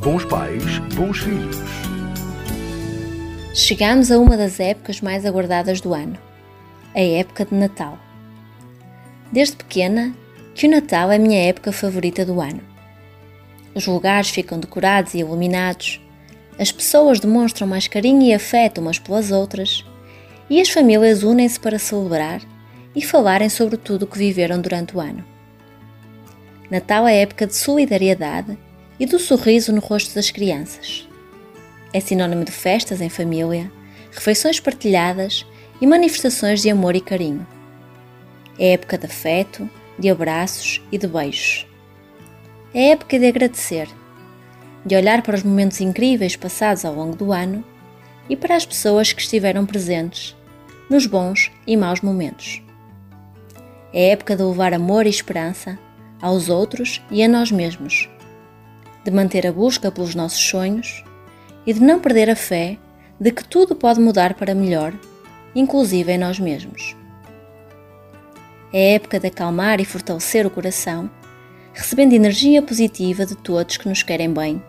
Bons pais, bons filhos. Chegamos a uma das épocas mais aguardadas do ano, a época de Natal. Desde pequena, que o Natal é a minha época favorita do ano. Os lugares ficam decorados e iluminados, as pessoas demonstram mais carinho e afeto umas pelas outras, e as famílias unem-se para celebrar e falarem sobre tudo o que viveram durante o ano. Natal é época de solidariedade e do sorriso no rosto das crianças. É sinônimo de festas em família, refeições partilhadas e manifestações de amor e carinho. É época de afeto, de abraços e de beijos. É época de agradecer, de olhar para os momentos incríveis passados ao longo do ano e para as pessoas que estiveram presentes, nos bons e maus momentos. É época de levar amor e esperança aos outros e a nós mesmos, de manter a busca pelos nossos sonhos e de não perder a fé de que tudo pode mudar para melhor, inclusive em nós mesmos. É época de acalmar e fortalecer o coração, recebendo energia positiva de todos que nos querem bem,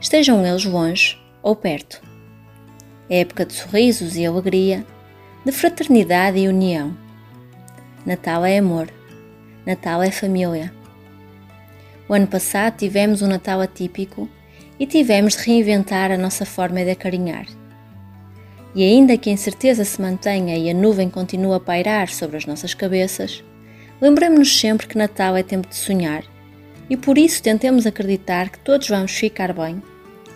estejam eles longe ou perto. É época de sorrisos e alegria, de fraternidade e união. Natal é amor. Natal é família. O ano passado tivemos um Natal atípico e tivemos de reinventar a nossa forma de acarinhar. E ainda que a incerteza se mantenha e a nuvem continue a pairar sobre as nossas cabeças, lembremos-nos sempre que Natal é tempo de sonhar e por isso tentemos acreditar que todos vamos ficar bem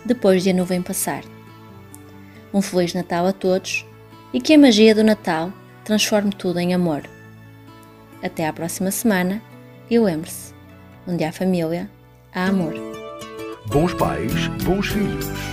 depois de a nuvem passar. Um Feliz Natal a todos e que a magia do Natal transforme tudo em amor. Até à próxima semana e lembre-se onde há família, há amor. Bons pais, bons filhos.